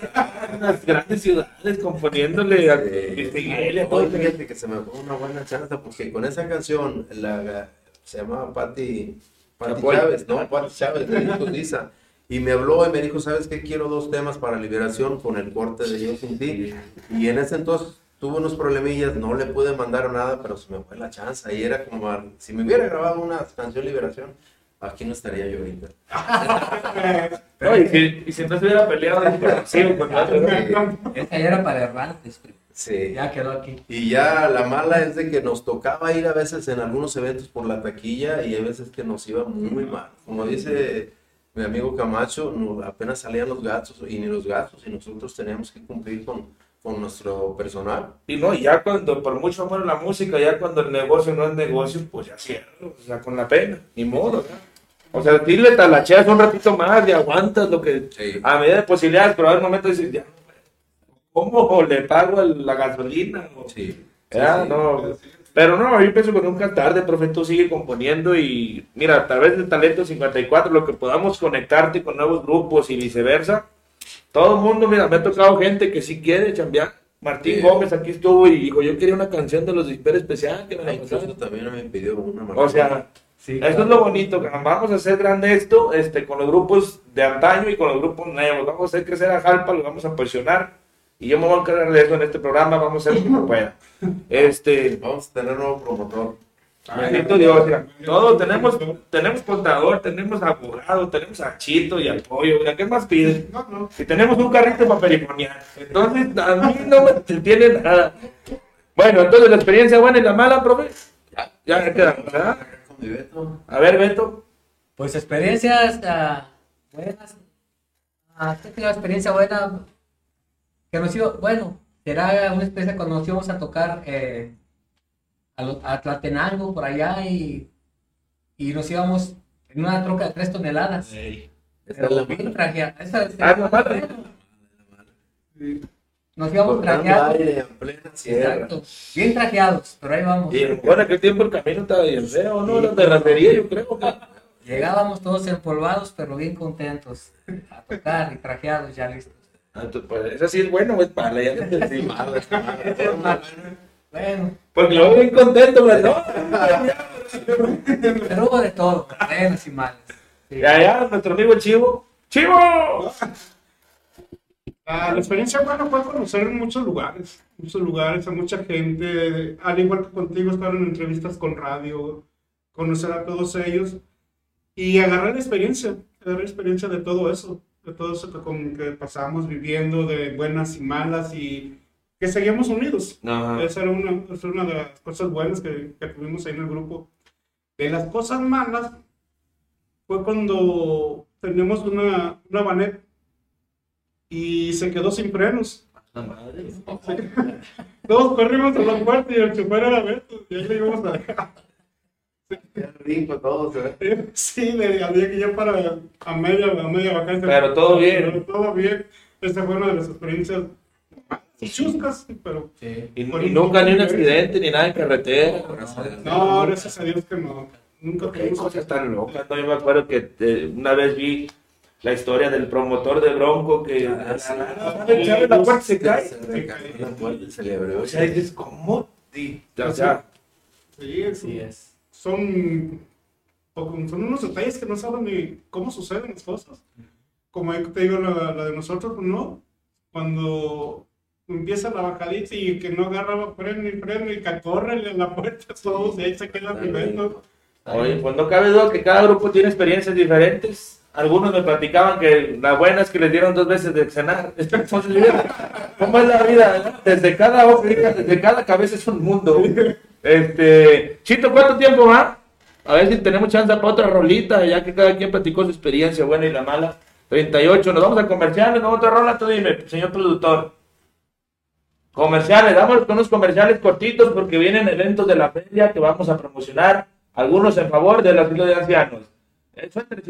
en las grandes ciudades componiéndole a Luis Miguel y fíjate que se me fue una buena chance porque con esa canción la, se llama Patti. Chávez, ¿no? Patti Chávez, Lisa. Y me habló y me dijo, ¿sabes qué? Quiero dos temas para liberación con el corte de Yo Sin Ti. Y en ese entonces tuve unos problemillas, no le pude mandar nada, pero se me fue la chance. Y era como, si me hubiera grabado una canción liberación, aquí no estaría yo ahorita. No, y, si, y si no se hubiera peleado, sí, ya era para errantes. Sí. Ya quedó aquí. Y ya la mala es de que nos tocaba ir a veces en algunos eventos por la taquilla y hay veces que nos iba muy mal. Como dice mi amigo Camacho, apenas salían los gastos y ni los gastos y nosotros teníamos que cumplir con, con nuestro personal. Y no, ya cuando, por mucho amor a la música, ya cuando el negocio no es negocio, pues ya cierro, o sea, con la pena, ni modo, ¿verdad? O sea, dile talacheas un ratito más y aguantas lo que, Sí. a medida de posibilidades, pero a un momento dices, ya, ¿cómo le pago la gasolina? O- Sí. ¿verdad? Sí, sí. No, pero no, yo pienso que nunca tarde, profe, tú sigue componiendo y mira, a través de Talento 54, lo que podamos conectarte con nuevos grupos y viceversa, todo el mundo, mira, me ha tocado gente que sí quiere chambear. Martín Sí. Gómez aquí estuvo y dijo, yo quería una canción de los Disper Especial. Que me la Incluso pasaran". también me pidió una O sea, Sí, eso es lo bonito, que vamos a hacer grande esto este, con los grupos de antaño y con los grupos nuevos. Vamos a hacer crecer a Jalpa, lo vamos a posicionar. Y yo me voy a encargar de eso en este programa, vamos a hacer lo que pueda. Este, Vamos a tener nuevo promotor. Bendito Dios, mira, tenemos, tenemos contador, tenemos abogado, tenemos a Chito y mira, ¿qué más piden? No, no. Y tenemos un carrito para perifoniar. Entonces, a mí no me entiende nada. Bueno, entonces la experiencia buena y la mala, profe. Ya, Ya queda, ¿verdad? A ver, Beto. Pues experiencias ah, buenas. Ah, ¿qué te digo? experiencia buena? Que nos iba, bueno, será una experiencia cuando nos íbamos a tocar eh, a, lo- a Tlatenango por allá y, y nos íbamos en una troca de 3 toneladas. Esa es Pero la bien mala. trajeada. Esa es- Ah, la mala. Nos íbamos trajeados. en plena sierra. Exacto. Bien trajeados, pero ahí vamos. Y bueno, aquel tiempo el camino estaba bien feo, ¿no? La terracería, yo creo. que- Llegábamos todos empolvados, pero bien contentos a tocar y trajeados ya listos. Ah, Pues esa sí es bueno o es mala, ya no Bueno, Porque yo bien contento, ¿verdad? pero hubo de todo, buenas y malas. Sí. Y allá, nuestro amigo Chivo. ¡Chivo! Ah, la experiencia buena fue conocer en muchos lugares, muchos lugares, a mucha gente, al igual que contigo, estar en entrevistas con radio, conocer a todos ellos y agarrar experiencia, agarrar experiencia de todo eso, de todo eso que, con que pasamos viviendo, de buenas y malas y que seguimos unidos. No, Esa era una, esa era una de las cosas buenas que, que tuvimos ahí en el grupo. De las cosas malas fue cuando teníamos una, una vanet y se quedó sin frenos. Todos corrimos a la puerta y el chofer era Beto y ahí le íbamos a dejar. Qué rico todo, se ve. Sí, le había que ya para a media, a media vacancia. Pero todo bien. Pero todo bien. Esta fue una de las experiencias chuscas, pero Sí. Y, y nunca ni un accidente ni nada en carretera. no, gracias a Dios que no. Nunca Porque hay cosas tan locas. ¿no? Yo me acuerdo que eh, una vez vi la historia del promotor de Bronco que Ah, sí. la puerta se cae. Se cayó la puerta se le abrió. O sea, dices, ¿cómo? O sea, Sí, Así es. son, son unos detalles que no saben ni cómo suceden las cosas. Como ahí te digo, la, la de nosotros, pues no. Cuando empieza la bajadita y que no agarraba freno y freno y que corre en la puerta todos y ahí se queda viviendo. oye, pues no cabe duda que cada grupo tiene experiencias diferentes. Algunos me platicaban que la buena es que les dieron dos veces de cenar. Entonces, mira, ¿cómo es la vida? Desde cada ojo, desde cada cabeza es un mundo. Este, Chito, ¿cuánto tiempo va? A ver si tenemos chance para otra rolita, ya que cada quien platicó su experiencia buena y la mala. 38, nos vamos a comerciales, ¿no? Otra rola, tú dime, señor productor. Comerciales, vamos con unos comerciales cortitos porque vienen eventos de la feria que vamos a promocionar, algunos en favor del asilo de ancianos. Eh, Suéltale,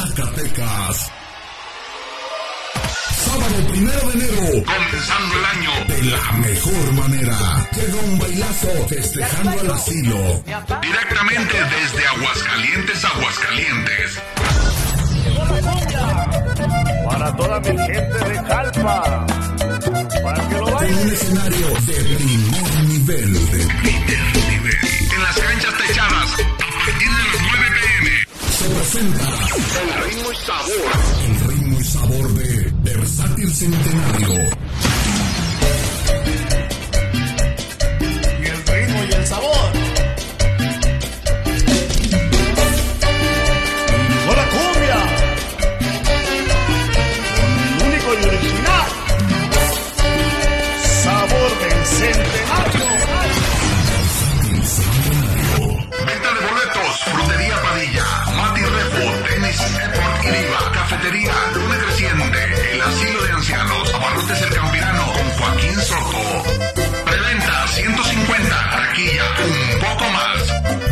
Zacatecas. Sábado primero de enero, comenzando el año de la mejor manera. Llega un bailazo festejando el asilo. Directamente desde Aguascalientes, Aguascalientes. Para toda mi gente de Jalpa. Para que lo Con bailen. un escenario de primer nivel. De primer nivel. En las canchas techadas, a partir de las 9 pm, se presenta el ritmo y sabor. El ritmo y sabor de Versátil Centenario. 150, taquilla un poco más.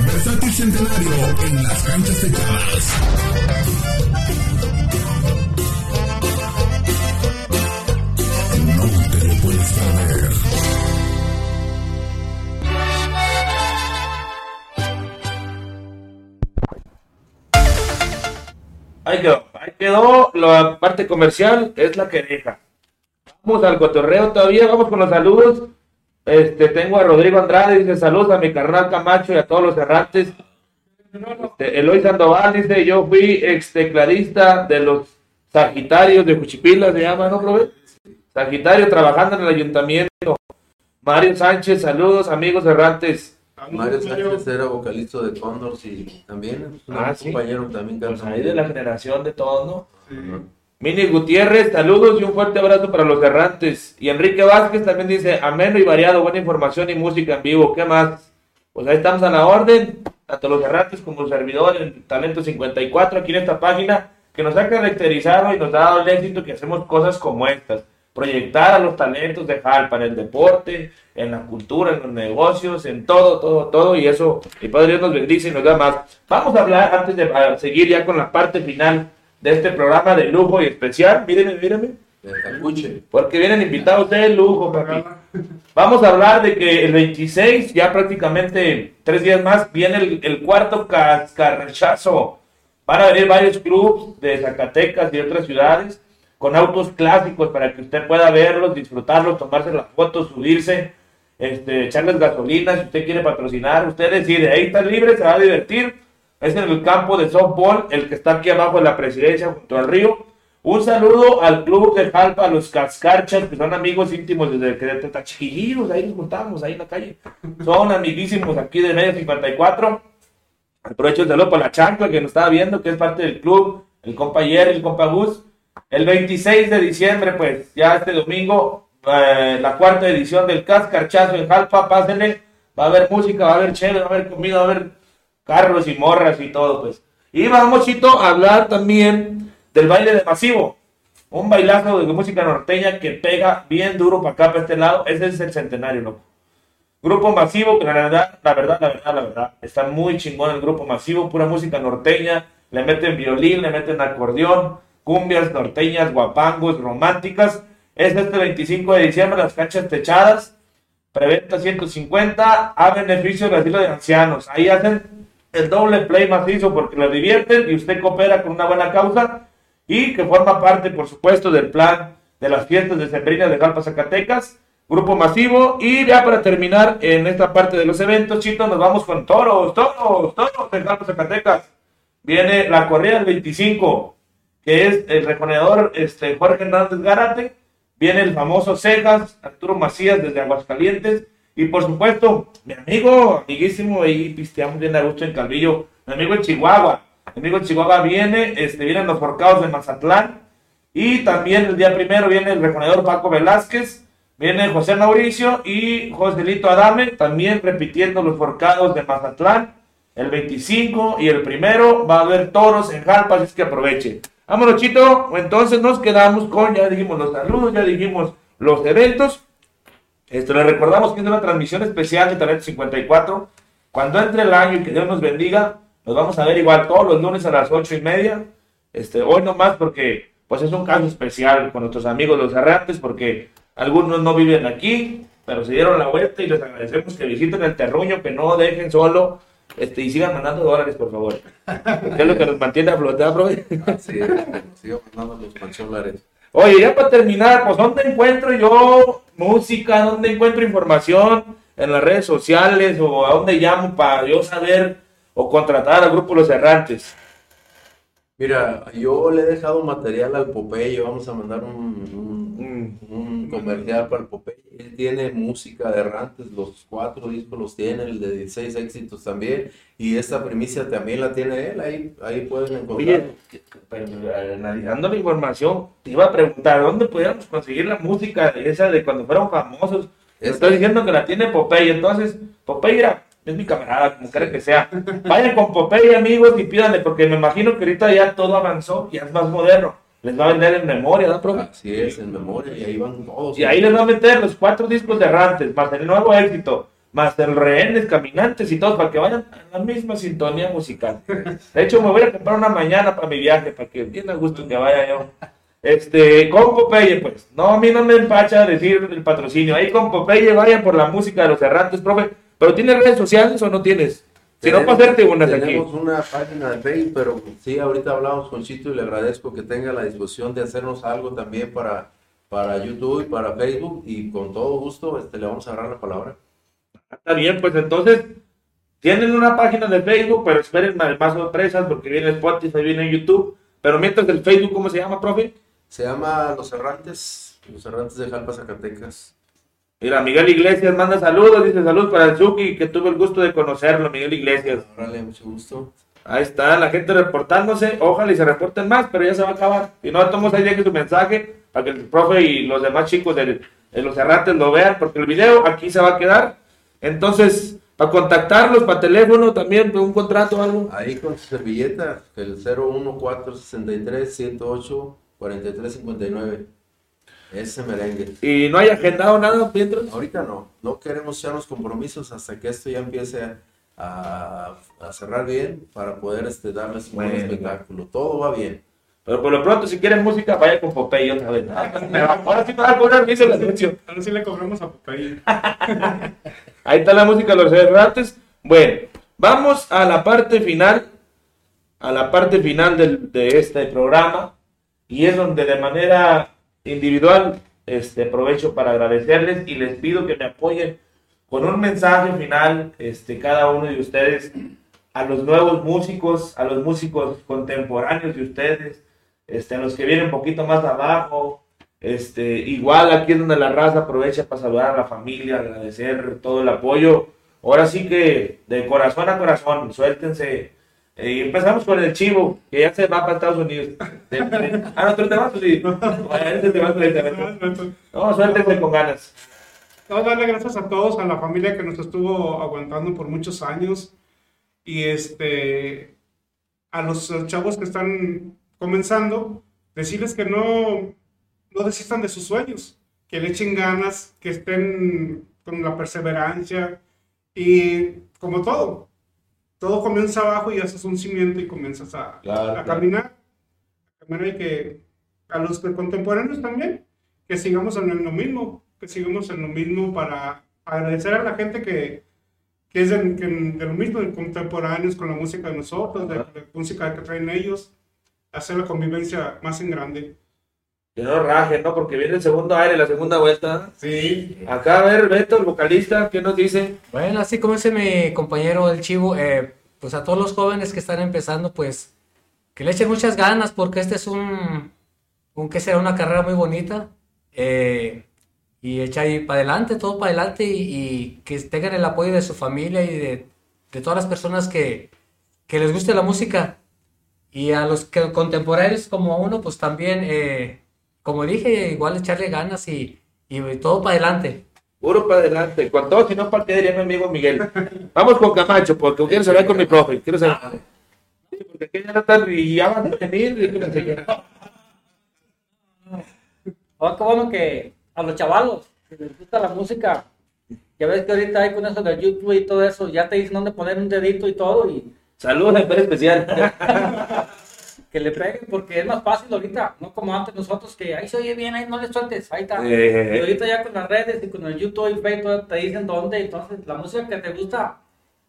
Versátil Centenario en las canchas techadas. No te lo puedes perder. Ahí quedó. Ahí quedó. La parte comercial es la que deja. Vamos al cotorreo todavía. Vamos con los saludos. Este, tengo a Rodrigo Andrade. Dice saludos a mi carnal Camacho y a todos los errantes. Este, Eloy Sandoval dice: Yo fui ex tecladista de los Sagitarios de Juchipila, se llama, ¿no, profe? Sagitario trabajando en el ayuntamiento. Mario Sánchez, saludos, amigos errantes. Mario Sánchez era vocalista de Condors y también un Ah, sí. compañero también Pues ahí de la generación de todos, ¿no? Ajá. Mini Gutiérrez, saludos y un fuerte abrazo para los errantes. Y Enrique Vázquez también dice, ameno y variado, buena información y música en vivo. ¿Qué más? Pues ahí estamos a la orden, tanto los errantes como el servidor, el Talento 54, aquí en esta página, que nos ha caracterizado y nos ha dado el éxito que hacemos cosas como estas. Proyectar a los talentos de Jalpa en el deporte, en la cultura, en los negocios, en todo, todo, todo. Y eso, mi Padre Dios nos bendice y nos da más. Vamos a hablar, antes de seguir ya con la parte final de este programa de lujo y especial. Mírenme, mírenme. Porque vienen invitados de lujo, papi. Vamos a hablar de que el 26, ya prácticamente tres días más, viene el, el cuarto cascarrechazo. Van a venir varios clubes de Zacatecas y otras ciudades con autos clásicos para que usted pueda verlos, disfrutarlos, tomarse las fotos, subirse, este, echarles gasolina. Si usted quiere patrocinar, usted decide. Ahí está libre, se va a divertir. Es en el campo de softball, el que está aquí abajo de la presidencia, junto al río. Un saludo al club de Jalpa, a los Cascarchas, que son amigos íntimos desde que desde Tachiquillos, ahí nos juntamos, ahí en la calle. Son amiguísimos aquí de Medio 54. Aprovecho el saludo para la chancla que nos estaba viendo, que es parte del club, el compa Jerry, el compa Gus. El 26 de diciembre, pues ya este domingo, eh, la cuarta edición del Cascarchazo en Jalpa, pásenle, va a haber música, va a haber chévere, va a haber comida, va a haber carros y morras y todo, pues. Y vamos, Chito, a hablar también del baile de masivo. Un bailazo de música norteña que pega bien duro para acá, para este lado. Ese es el centenario, loco. Grupo masivo, que la verdad, la verdad, la verdad, la verdad, está muy chingón el grupo masivo, pura música norteña, le meten violín, le meten acordeón, cumbias norteñas, guapangos, románticas. Es este 25 de diciembre, las canchas techadas, preventa 150, a beneficio del asilo de ancianos. Ahí hacen el doble play macizo porque lo divierten y usted coopera con una buena causa y que forma parte, por supuesto, del plan de las fiestas de Sembrina de Jalpa, Zacatecas grupo masivo. Y ya para terminar en esta parte de los eventos, Chito, nos vamos con toros, toros, toros de Jalpa Zacatecas. Viene la corrida del 25, que es el reconedor este, Jorge Hernández Garate. Viene el famoso Cejas, Arturo Macías desde Aguascalientes. Y por supuesto, mi amigo, amiguísimo, y pisteamos bien a gusto en Calvillo, mi amigo en Chihuahua. Mi amigo en Chihuahua viene, este, vienen los forcados de Mazatlán. Y también el día primero viene el reconedor Paco Velázquez. Viene José Mauricio y Joselito Adame, también repitiendo los forcados de Mazatlán. El 25 y el primero va a haber toros en Jalpa, así es que aproveche. Vámonos, Chito. Entonces nos quedamos con, ya dijimos los saludos, ya dijimos los eventos. Esto le recordamos que es una transmisión especial de Talento 54. Cuando entre el año y que Dios nos bendiga, nos vamos a ver igual todos los lunes a las ocho y media. Este, hoy nomás porque pues es un caso especial con nuestros amigos los errantes, porque algunos no viven aquí, pero se dieron la vuelta y les agradecemos que visiten el terruño, que no dejen solo este, y sigan mandando dólares, por favor. Es lo que nos mantiene a flotar, bro. Así es, sigo mandando los dólares. Oye, ya para terminar, pues ¿dónde encuentro yo música? ¿Dónde encuentro información? ¿En las redes sociales? ¿O a dónde llamo para yo saber o contratar al grupo Los Errantes? Mira, yo le he dejado material al Popeye, vamos a mandar un, un, un comercial para el Popeye. Él tiene música de errantes, los cuatro discos los tiene, el de 16 éxitos también, y esta primicia también la tiene él, ahí, ahí pueden encontrar. Oye, pero, eh, analizando la información, te iba a preguntar, ¿dónde podíamos conseguir la música de esa de cuando fueron famosos? Estoy diciendo que la tiene Popeye, entonces, Popeye era- es mi camarada, como quiera que sea. Vayan con Popeye, amigos, y pídanle, porque me imagino que ahorita ya todo avanzó, ya es más moderno. Les va a vender en memoria, ¿no, profe? Así es, en memoria, y ahí van todos. Y ahí les va a meter los cuatro discos de Errantes, más el nuevo éxito, más el Rehenes, Caminantes y todos, para que vayan a la misma sintonía musical. De hecho, me voy a comprar una mañana para mi viaje, para que bien a gusto que vaya yo. Este, con Popeye, pues. No, a mí no me empacha decir el patrocinio. Ahí con Popeye vayan por la música de los errantes, profe. ¿Pero tienes redes sociales o no tienes? Si no, para hacerte unas aquí. Tenemos una página de Facebook, pero sí, ahorita hablamos con Chito y le agradezco que tenga la disposición de hacernos algo también para, para YouTube y para Facebook, y con todo gusto este, le vamos a agarrar la palabra. Está bien, pues entonces tienen una página de Facebook, pero esperen más más sorpresas porque viene Spotify, viene YouTube. Pero mientras el Facebook, ¿cómo se llama, profe? Se llama Los Errantes, Los Errantes de Jalpa, Zacatecas. Mira, Miguel Iglesias manda saludos, dice salud para el Zuki, que tuve el gusto de conocerlo, Miguel Iglesias. Órale, mucho gusto. Ahí está, la gente reportándose, ojalá y se reporten más, pero ya se va a acabar. Si no, tomamos ahí deje su mensaje para que el profe y los demás chicos de, los errantes lo vean, porque el video aquí se va a quedar. Entonces, para contactarlos, para teléfono también, un contrato o algo. Ahí con su servilleta, el 01463-108-4359. Ese merengue. Y no hay agendado nada mientras. Ahorita no, no queremos echarnos compromisos hasta que esto ya empiece a, a- cerrar bien para poder este, darles un buen espectáculo. Todo va bien. Pero por lo pronto, si quieren música, vaya con Popeye otra vez. Ah, Ahora sí me va a cobrar, hizo el anuncio. Ahora sí le cobramos a Popeye. Ahí está la música de los errantes. Bueno, vamos a la parte final, a la parte final del- de este programa, y es donde de manera individual este, aprovecho para agradecerles y les pido que me apoyen con un mensaje final, este, cada uno de ustedes, a los nuevos músicos, a los músicos contemporáneos de ustedes, este, a los que vienen poquito más abajo, este, igual aquí es donde la raza aprovecha para saludar a la familia, agradecer todo el apoyo. Ahora sí que de corazón a corazón, suéltense Y empezamos con el chivo, que ya se va para Estados Unidos. ah, no, tú te vas, sí. Bueno, te vas directamente. No, suéltese con ganas. No, darle gracias a todos, a la familia que nos estuvo aguantando por muchos años y este a los chavos que están comenzando, decirles que no, no desistan de sus sueños, que le echen ganas, que estén con la perseverancia y como todo, todo comienza abajo y haces un cimiento y comienzas a, Claro, a caminar. Que a los contemporáneos también, que sigamos en lo mismo, que sigamos en lo mismo para agradecer a la gente que, que es de, que- de lo mismo, de contemporáneos con la música de nosotros, de, la música que traen ellos, hacer la convivencia más en grande. Que no rajen, ¿no? Porque viene el segundo aire, la segunda vuelta. Sí. Acá, a ver, Beto, el vocalista, ¿qué nos dice? Bueno, así como dice mi compañero el Chivo, eh, pues a todos los jóvenes que están empezando, pues que le echen muchas ganas porque este es un, un que será una carrera muy bonita eh, y echa ahí para adelante, todo para adelante y, y que tengan el apoyo de su familia y de, de todas las personas que, que les guste la música y a los que contemporáneos como a uno, pues también, eh, como dije, igual echarle ganas y, y todo para adelante. Puro para adelante, con todo, si no, ¿para qué diría mi amigo Miguel? Vamos con Camacho, porque quiero saber con mi profe, quiero saber. Sí, Porque aquí ya no están, y ya van a venir. Oh, qué bueno que a los chavalos que les gusta la música, ya ves que ahorita hay con eso del YouTube y todo eso, ya te dicen dónde poner un dedito y todo, y Saludos en vez especial. que le peguen, porque es más fácil ahorita, no como antes nosotros, que ahí se oye bien, ahí no le sueltes, ahí está. Eh. Y ahorita ya con las redes y con el YouTube y Facebook te dicen dónde, entonces la música que te gusta,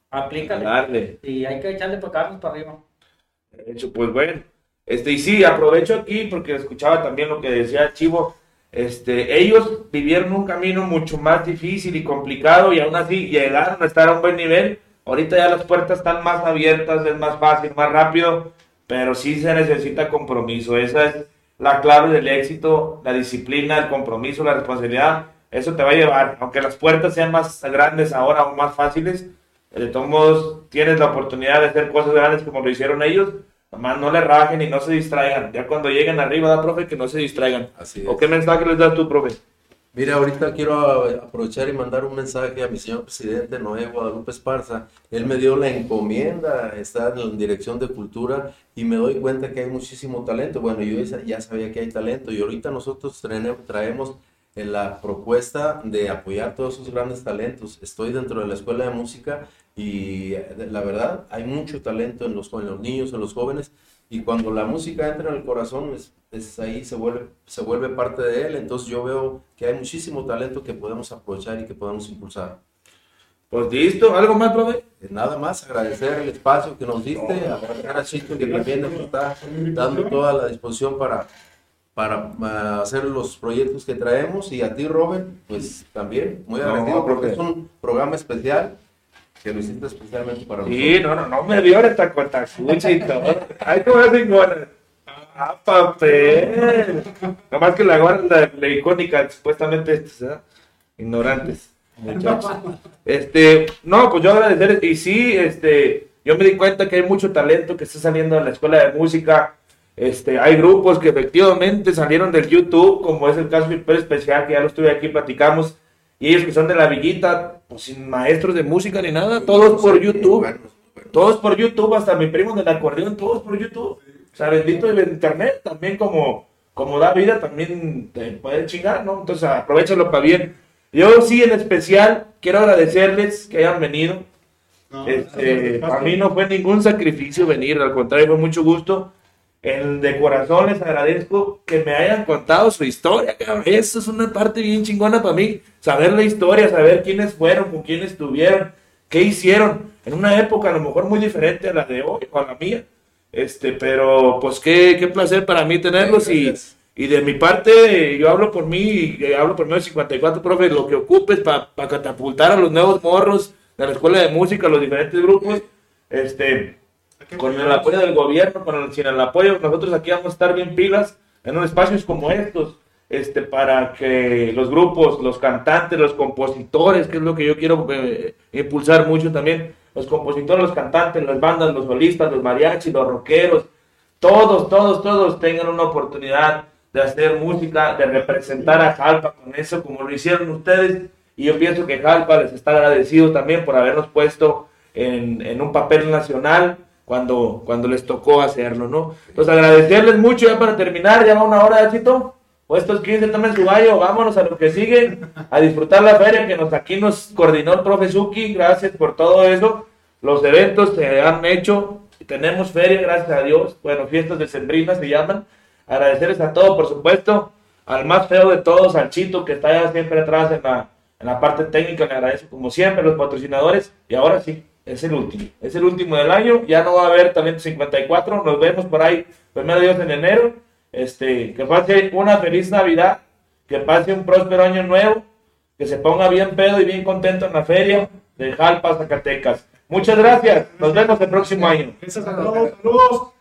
aplícale. Darle. Y hay que echarle para para arriba. De hecho, pues bueno. Este, y sí, aprovecho aquí porque escuchaba también lo que decía Chivo. Este, ellos vivieron un camino mucho más difícil y complicado y aún así llegaron a estar a un buen nivel. Ahorita ya las puertas están más abiertas, es más fácil, más rápido, pero sí se necesita compromiso. Esa es la clave del éxito, la disciplina, el compromiso, la responsabilidad. Eso te va a llevar, aunque las puertas sean más grandes ahora o más fáciles, de todos modos tienes la oportunidad de hacer cosas grandes como lo hicieron ellos. Nomás no le rajen y no se distraigan. Ya cuando lleguen arriba, da profe, que no se distraigan. Así ¿O qué mensaje les das tú, profe? Mira, ahorita quiero aprovechar y mandar un mensaje a mi señor presidente Noé Guadalupe Esparza. Él me dio la encomienda, estar en la dirección de cultura y me doy cuenta que hay muchísimo talento. Bueno, yo ya sabía que hay talento y ahorita nosotros traemos la propuesta de apoyar todos esos grandes talentos. Estoy dentro de la escuela de música y eh, la verdad hay mucho talento en los, en los niños, en los jóvenes y cuando la música entra en el corazón, es, es ahí se vuelve, se vuelve parte de él. Entonces yo veo que hay muchísimo talento que podemos aprovechar y que podemos impulsar. Pues listo, ¿algo más, profe? Nada más agradecer el espacio que nos diste, agradecer a Chito que también nos está dando toda la disposición para, para ah, hacer los proyectos que traemos y a ti, Robert, pues también muy No, agradecido porque es un programa especial que lo hiciste especialmente para Sí, no, no, no me vio ahorita con tacucha y todo. Ay, cómo es chingona. Ah, papel. Nomás que la guarda la, icónica, supuestamente, estos, ¿eh? ignorantes, muchachos. Este, no, pues yo agradecer, y sí, este, yo me di cuenta que hay mucho talento que está saliendo en la escuela de música. Este, hay grupos que efectivamente salieron del YouTube, como es el caso de Especial, que ya lo estuve aquí, platicamos. Y ellos que son de la villita, pues sin maestros de música ni nada, todos por YouTube. Todos por YouTube, hasta mi primo del acordeón, todos por YouTube. O sea, bendito el internet, también como, como da vida, también te puede chingar, ¿no? Entonces, aprovechalo para bien. Yo sí, en especial, quiero agradecerles que hayan venido. No, Este, mí no fue ningún sacrificio venir, al contrario, fue mucho gusto. El de corazón les agradezco que me hayan contado su historia, cabrón. Eso es una parte bien chingona para mí. Saber la historia, saber quiénes fueron, con quiénes estuvieron, qué hicieron. En una época a lo mejor muy diferente a la de hoy o a la mía. Este, pero pues qué, qué placer para mí tenerlos y, Gracias. y de mi parte yo hablo por mí, y eh, hablo por mí de 54, profe, lo que ocupes para catapultar a los nuevos morros de la escuela de música, los diferentes grupos. Este, con el apoyo del gobierno, con el, sin el apoyo, nosotros aquí vamos a estar bien pilas en unos espacios como estos, este, para que los grupos, los cantantes, los compositores, que es lo que yo quiero eh, impulsar mucho también, los compositores, los cantantes, las bandas, los solistas, los mariachis, los rockeros, todos, todos, todos tengan una oportunidad de hacer música, de representar a Jalpa con eso, como lo hicieron ustedes. Y yo pienso que Jalpa les está agradecido también por habernos puesto en, en un papel nacional cuando, cuando les tocó hacerlo, ¿no? Entonces agradecerles mucho ya para terminar, ya va una hora, Chito. O estos 15 tomen su gallo, vámonos a lo que sigue, a disfrutar la feria que nos aquí nos coordinó el profe Suki, gracias por todo eso. Los eventos se han hecho, tenemos feria, gracias a Dios, bueno, fiestas de Sembrina se llaman. Agradecerles a todos, por supuesto, al más feo de todos, al Chito, que está allá siempre atrás en la, en la parte técnica, le agradezco como siempre, los patrocinadores, y ahora sí, es el último, es el último del año, ya no va a haber talento 54, nos vemos por ahí, primero Dios en enero, este, que pase una feliz Navidad, que pase un próspero año nuevo, que se ponga bien pedo y bien contento en la feria de Jalpa, Zacatecas. Muchas gracias, nos vemos el próximo año. Todos. Saludos.